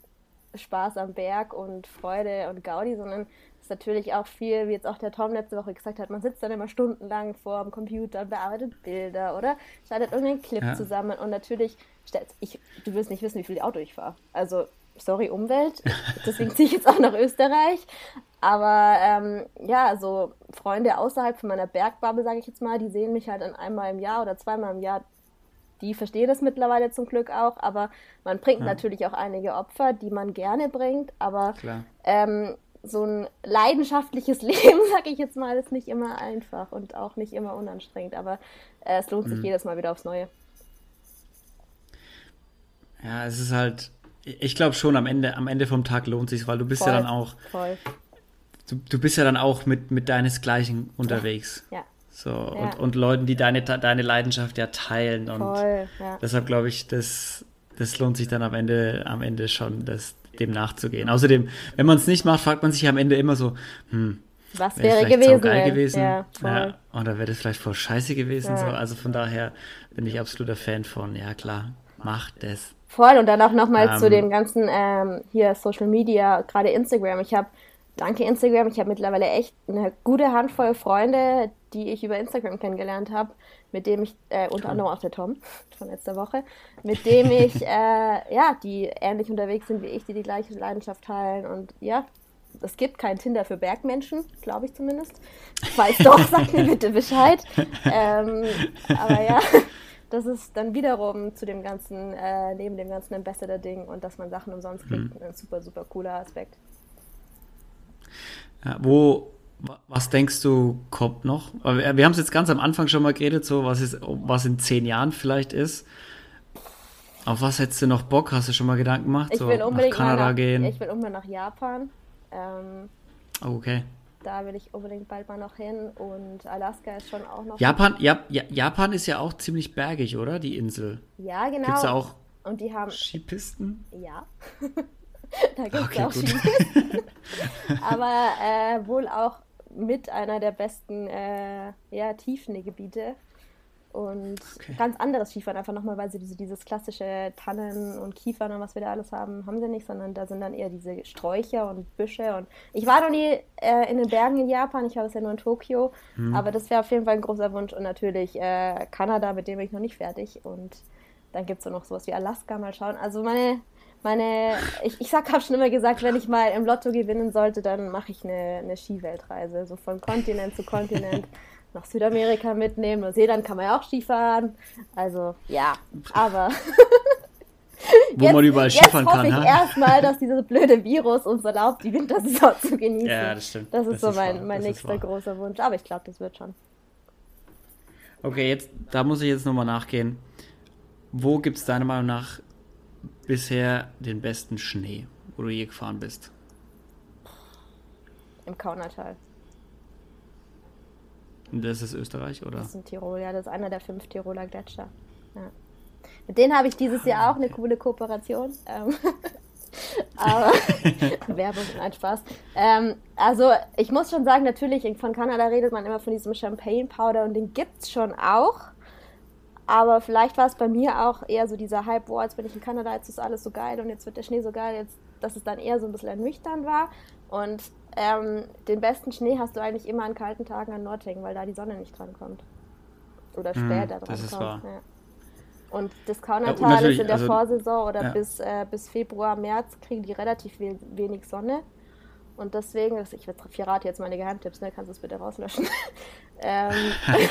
Spaß am Berg und Freude und Gaudi, sondern es ist natürlich auch viel, wie jetzt auch der Tom letzte Woche gesagt hat, man sitzt dann immer stundenlang vor dem Computer und bearbeitet Bilder oder schneidet irgendeinen Clip ja. zusammen. Und natürlich, ich, du wirst nicht wissen, wie viel Auto ich fahre. Also, sorry, Umwelt, deswegen ziehe ich jetzt auch nach Österreich. Aber ähm, ja, so Freunde außerhalb von meiner Bergbubble, sage ich jetzt mal, die sehen mich halt dann einmal im Jahr oder zweimal im Jahr die verstehen das mittlerweile zum Glück auch, aber man bringt Ja. natürlich auch einige Opfer, die man gerne bringt, aber ähm, so ein leidenschaftliches Leben, sag ich jetzt mal, ist nicht immer einfach und auch nicht immer unanstrengend, aber äh, es lohnt sich Mhm. jedes Mal wieder aufs Neue. Ja, es ist halt, ich glaube schon am Ende, am Ende vom Tag lohnt sich, weil du bist ja Voll. dann auch, Voll. du, du bist ja dann auch mit, mit deinesgleichen unterwegs. Ja, So, Ja. und, und Leuten, die deine, deine Leidenschaft ja teilen. Und voll. Ja. deshalb glaube ich, das, das lohnt sich dann am Ende, am Ende schon, das, dem nachzugehen. Außerdem, wenn man es nicht macht, fragt man sich am Ende immer so, hm, Was wäre gewesen? gewesen? Ja. Ja, oder wäre das vielleicht voll scheiße gewesen? So, also von daher bin ich absoluter Fan von, ja klar, mach das. Voll und dann auch nochmal zu Ähm, dem ganzen ähm, hier Social Media, gerade Instagram. Ich habe, danke Instagram, ich habe mittlerweile echt eine gute Handvoll Freunde, die ich über Instagram kennengelernt habe, mit dem ich, äh, unter anderem auch der Tom von letzter Woche, mit dem ich, äh, ja, die ähnlich unterwegs sind wie ich, die die gleiche Leidenschaft teilen und ja, es gibt kein Tinder für Bergmenschen, glaube ich zumindest. Falls doch, sagt mir bitte Bescheid. Ähm, aber ja, das ist dann wiederum zu dem ganzen, äh, neben dem ganzen Ambassador-Ding und dass man Sachen umsonst kriegt, Mhm. ein super, super cooler Aspekt. Wo, wa- was denkst du, kommt noch? Wir, wir haben es jetzt ganz am Anfang schon mal geredet, so was, ist, was in zehn Jahren vielleicht ist. Auf was hättest du noch Bock? Hast du schon mal Gedanken gemacht? Ich so will nach unbedingt mal Kanada nach, gehen? Ich will unbedingt nach Japan. Ähm, Oh, okay. da will ich unbedingt bald mal noch hin und Alaska ist schon auch noch. Japan, ja, ja, Japan ist ja auch ziemlich bergig, oder? Die Insel. Ja, genau. Gibt es da auch Und die haben, Skipisten? ja. da gibt es Okay, auch. Skipisten. Aber äh, wohl auch mit einer der besten äh, ja, Tiefschneegebiete. Und Okay. ganz anderes Skifahren, einfach nochmal, weil sie diese, dieses klassische Tannen und Kiefern und was wir da alles haben, haben sie nicht, sondern da sind dann eher diese Sträucher und Büsche. Und ich war noch nie äh, in den Bergen in Japan, ich war bisher nur in Tokio, Mhm. aber das wäre auf jeden Fall ein großer Wunsch. Und natürlich äh, Kanada, mit dem bin ich noch nicht fertig. Und dann gibt es noch sowas wie Alaska, mal schauen. Also meine, meine, ich, ich sag, habe schon immer gesagt, wenn ich mal im Lotto gewinnen sollte, dann mache ich eine, eine Skiweltreise, so von Kontinent zu Kontinent. Nach Südamerika mitnehmen. Neuseeland kann man ja auch Skifahren. Also, ja. Aber Wo man überall jetzt Skifahren hoffe kann, ich ha? erstmal, dass dieses blöde Virus uns erlaubt, die Wintersaison zu genießen. Ja, das stimmt. Das ist Das so ist mein, wahr, mein das nächster großer Wunsch. Aber ich glaube, das wird schon. Okay, jetzt, da muss ich jetzt nochmal nachgehen. Wo gibt es deiner Meinung nach bisher den besten Schnee, wo du je gefahren bist? Im Kaunertal. Das ist Österreich, oder? Das ist in Tirol, ja, das ist einer der fünf Tiroler Gletscher. Ja. Mit denen habe ich dieses Jahr auch eine coole Kooperation. Ähm, aber Werbung, nein, Spaß. Ähm, also ich muss schon sagen, natürlich, von Kanada redet man immer von diesem Champagne Powder und den gibt's schon auch. Aber vielleicht war es bei mir auch eher so dieser Hype, boah, jetzt bin ich in Kanada, jetzt ist alles so geil und jetzt wird der Schnee so geil, jetzt, dass es dann eher so ein bisschen ernüchternd war. Und ähm, den besten Schnee hast du eigentlich immer an kalten Tagen an Nordhängen, weil da die Sonne nicht dran kommt. Oder Mhm, später dran das ist kommt. wahr. Ja. Und das Ja, ist in der also- Vorsaison oder ja. bis, äh, bis Februar, März kriegen die relativ we wenig Sonne. Und deswegen, das- ich verrate jetzt meine Geheimtipps, ne? kannst du es bitte rauslöschen. ähm,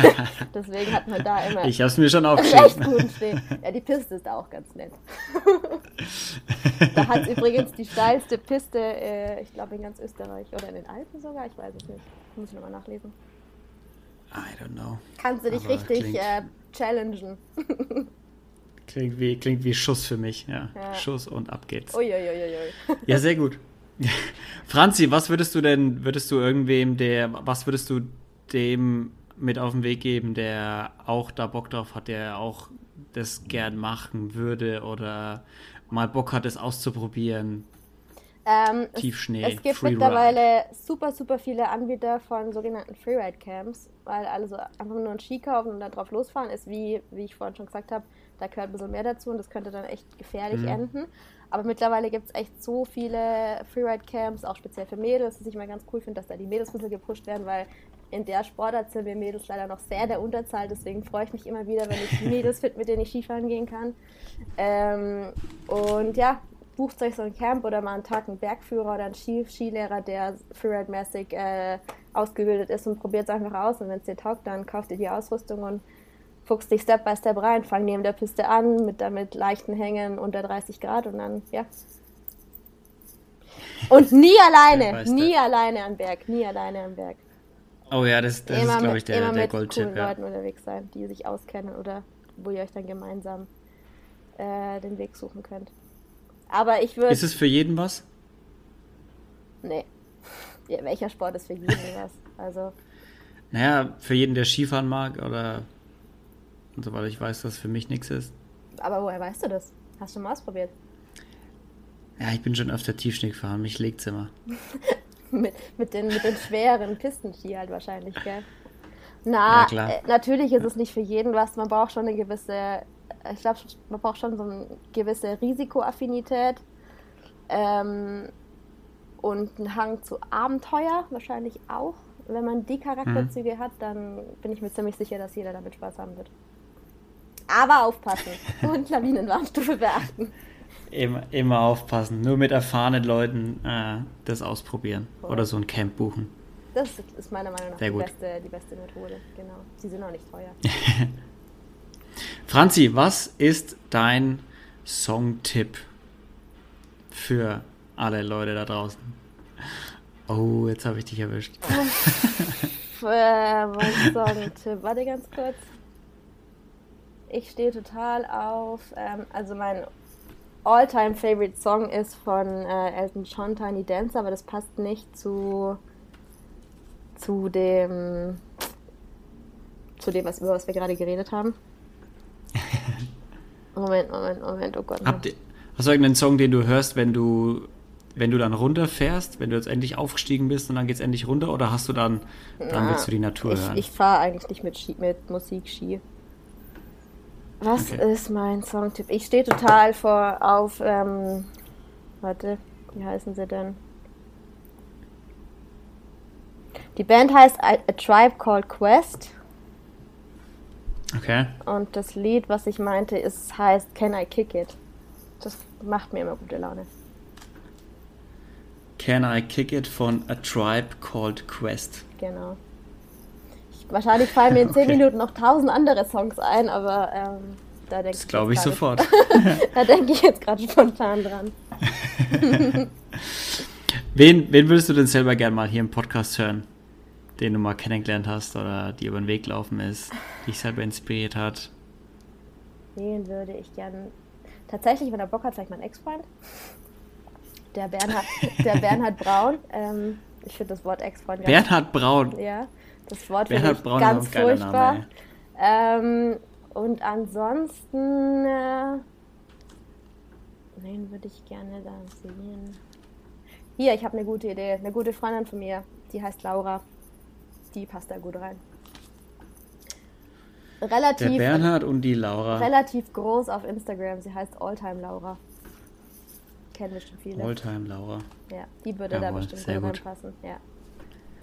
deswegen hat man da immer Ich habe es mir schon aufgeschrieben. Ja, die Piste ist da auch ganz nett. da hat es übrigens die steilste Piste, äh, ich glaube in ganz Österreich oder in den Alpen sogar, ich weiß es nicht. Muss ich nochmal nachlesen. I don't know. Kannst du dich Aber richtig klingt- äh, challengen. Klingt wie, klingt wie Schuss für mich. Ja. Ja. Schuss und ab geht's. Uiuiuiui. Ja, sehr gut. Franzi, was würdest du denn, würdest du irgendwem, der, was würdest du dem mit auf den Weg geben, der auch da Bock drauf hat, der auch das gern machen würde oder mal Bock hat, es auszuprobieren? Ähm, es, Tiefschnee, es gibt Freeride. mittlerweile super, super viele Anbieter von sogenannten Freeride-Camps, weil also einfach nur ein Ski kaufen und da drauf losfahren ist, wie, wie ich vorhin schon gesagt habe, da gehört ein bisschen mehr dazu und das könnte dann echt gefährlich Mhm. enden. Aber mittlerweile gibt es echt so viele Freeride-Camps, auch speziell für Mädels, dass ich mal ganz cool finde, dass da die Mädels ein bisschen gepusht werden, weil in der Sportart sind wir Mädels leider noch sehr der Unterzahl, deswegen freue ich mich immer wieder, wenn ich Mädels finde, mit denen ich Skifahren gehen kann. Ähm, und ja, bucht euch so ein Camp oder mal einen Tag einen Bergführer oder einen Ski Skilehrer, der Freeride-mäßig äh, ausgebildet ist und probiert es einfach aus. Und wenn es dir taugt, dann kauft ihr die Ausrüstung und fuchst dich Step by Step rein, fang neben der Piste an, mit damit leichten Hängen unter 30 Grad und dann, ja. Und nie alleine, nie alleine am Berg, nie alleine am Berg. Oh ja, das, das ist, glaube ich, der, immer der mit Goldtipp. coolen Ja. Leuten unterwegs sein, die sich auskennen oder wo ihr euch dann gemeinsam äh, den Weg suchen könnt. Aber ich würde. Ist es für jeden was? Nee. Ja, welcher Sport ist für jeden was? Also, Naja, für jeden, der Skifahren mag oder und so weiter. Ich weiß, dass für mich nichts ist. aber woher weißt du das? Hast du schon mal ausprobiert? Ja, ich bin schon öfter Tiefschnee gefahren. Mich legt's immer. mit, mit, den, mit den schweren Pistenski halt wahrscheinlich, gell? Na, Ja, äh, natürlich ist es nicht für jeden was. Man braucht schon eine gewisse, ich glaube, man braucht schon so eine gewisse Risikoaffinität ähm, und einen Hang zu Abenteuer wahrscheinlich auch. Wenn man die Charakterzüge hat, dann bin ich mir ziemlich sicher, dass jeder damit Spaß haben wird. Aber aufpassen und Lawinenwarnstufe beachten. Immer, immer aufpassen. Nur mit erfahrenen Leuten äh, das ausprobieren. Oder so ein Camp buchen. Das ist meiner Meinung nach die beste, die beste Methode. Genau. Sie sind auch nicht teuer. Franzi, was ist dein Songtipp für alle Leute da draußen? Oh, jetzt habe ich dich erwischt. Äh, mein Songtipp. Warte ganz kurz. Ich stehe total auf. Ähm, also mein all-time favorite Song ist von äh, Elton John, Tiny Dancer, aber das passt nicht zu zu dem zu dem, was, über was wir gerade geredet haben. Moment, Moment, Moment, oh Gott. Habt ihr, hast du irgendeinen Song, den du hörst, wenn du, wenn du dann runterfährst, wenn du jetzt endlich aufgestiegen bist und dann geht's endlich runter? Oder hast du dann, dann willst du die Natur ich, hören? Ich fahre eigentlich nicht mit, Ski, mit Musik Ski. Was Okay. ist mein Songtipp? Ich stehe total vor auf, ähm, warte, wie heißen sie denn? Die Band heißt A, A Tribe Called Quest okay. und das Lied, was ich meinte, ist, heißt Can I Kick It? Das macht mir immer gute Laune. Can I Kick It von A Tribe Called Quest. Genau. Ich, wahrscheinlich fallen mir in 10 Okay. Minuten noch tausend andere Songs ein, aber ähm, da denke Das ich, glaube ich sofort. Da denke ich jetzt gerade spontan dran. wen, wen würdest du denn selber gern mal hier im Podcast hören? Den du mal kennengelernt hast oder die über den Weg gelaufen ist, dich selber inspiriert hat? Wen würde ich gern. Tatsächlich, wenn er Bock hat, vielleicht mein Ex-Freund. Der Bernhard, der Bernhard Braun. Ähm, ich finde das Wort Ex-Freund Bernhard Braun. Ja, das Wort finde ich Braun ganz furchtbar. Name. ähm, und ansonsten. Äh, wen würde ich gerne da sehen? Hier, ich habe eine gute Idee. Eine gute Freundin von mir, die heißt Laura. Die passt da gut rein. Der Relativ, Bernhard und die Laura. relativ groß auf Instagram. Sie heißt Alltime Laura. Kennen bestimmt viele. Oldtime Laura. Ja, die würde da Jawohl, bestimmt sehr gut gut. reinpassen. Ja.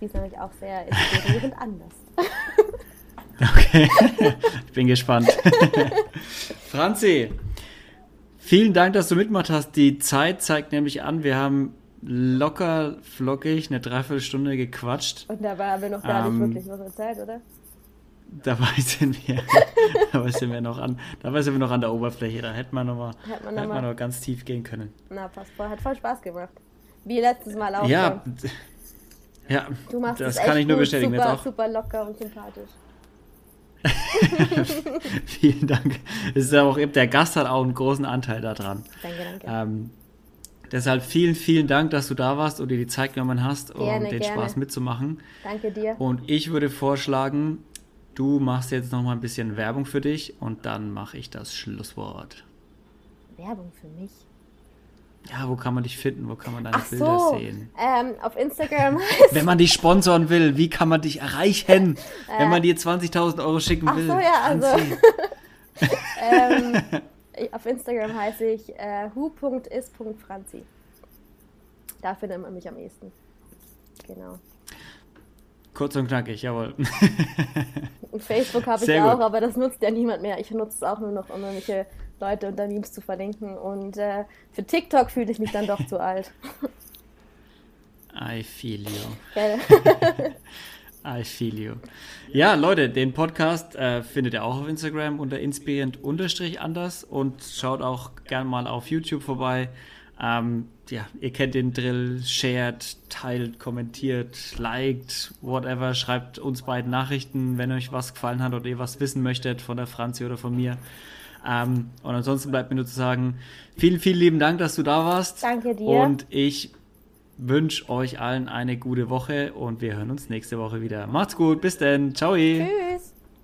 Die ist nämlich auch sehr inspirierend anders. Okay, ich bin gespannt. Franzi, vielen Dank, dass du mitgemacht hast. Die Zeit zeigt nämlich an, wir haben locker flockig eine Dreiviertelstunde gequatscht. Und dabei haben wir noch gar Ähm, nicht wirklich was erzählt, oder? Dabei sind wir, dabei sind wir noch an, dabei sind wir noch an der Oberfläche. Da hätte man noch mal, Hätte man hätte noch man mal- noch ganz tief gehen können. Na, passt voll. Hat voll Spaß gemacht. Wie letztes Mal auch. Ja, schon. Ja, Du machst das es kann ich nur bestätigen. Super, Jetzt auch super locker und sympathisch. vielen Dank. Es ist ja auch eben, der Gast hat auch einen großen Anteil daran. Danke, danke. Ähm, deshalb vielen, vielen Dank, dass du da warst und dir die Zeit genommen hast, um Gerne, den gerne. Spaß mitzumachen. Danke dir. Und ich würde vorschlagen, du machst jetzt noch mal ein bisschen Werbung für dich und dann mache ich das Schlusswort. Werbung für mich. Ja, wo kann man dich finden? Wo kann man deine Ach Bilder so, sehen? ähm, auf Instagram Wenn man dich sponsoren will, wie kann man dich erreichen? Wenn man dir 20.000 Euro schicken Äh. Ach will. so, ja, also- ähm, auf Instagram heiße ich äh, hu.is.franzi. Da findet man mich am ehesten. Genau. Kurz und knackig, jawohl. Facebook habe ich Sehr auch, gut. aber das nutzt ja niemand mehr. Ich nutze es auch nur noch, um irgendwelche Leute unter Memes zu verlinken. Und äh, für TikTok fühle ich mich dann doch zu alt. I feel you. I feel you. Ja, Leute, den Podcast äh, findet ihr auch auf Instagram unter inspirierend-anders und schaut auch gern mal auf YouTube vorbei. Ähm, ja, ihr kennt den Drill, shared, teilt, kommentiert, liked, whatever. Schreibt uns beiden Nachrichten, wenn euch was gefallen hat oder ihr was wissen möchtet von der Franzi oder von mir. Ähm, und ansonsten bleibt mir nur zu sagen, vielen, vielen lieben Dank, dass du da warst. Danke dir. Und ich wünsche euch allen eine gute Woche und wir hören uns nächste Woche wieder. Macht's gut, bis dann. Ciao. Tschüss.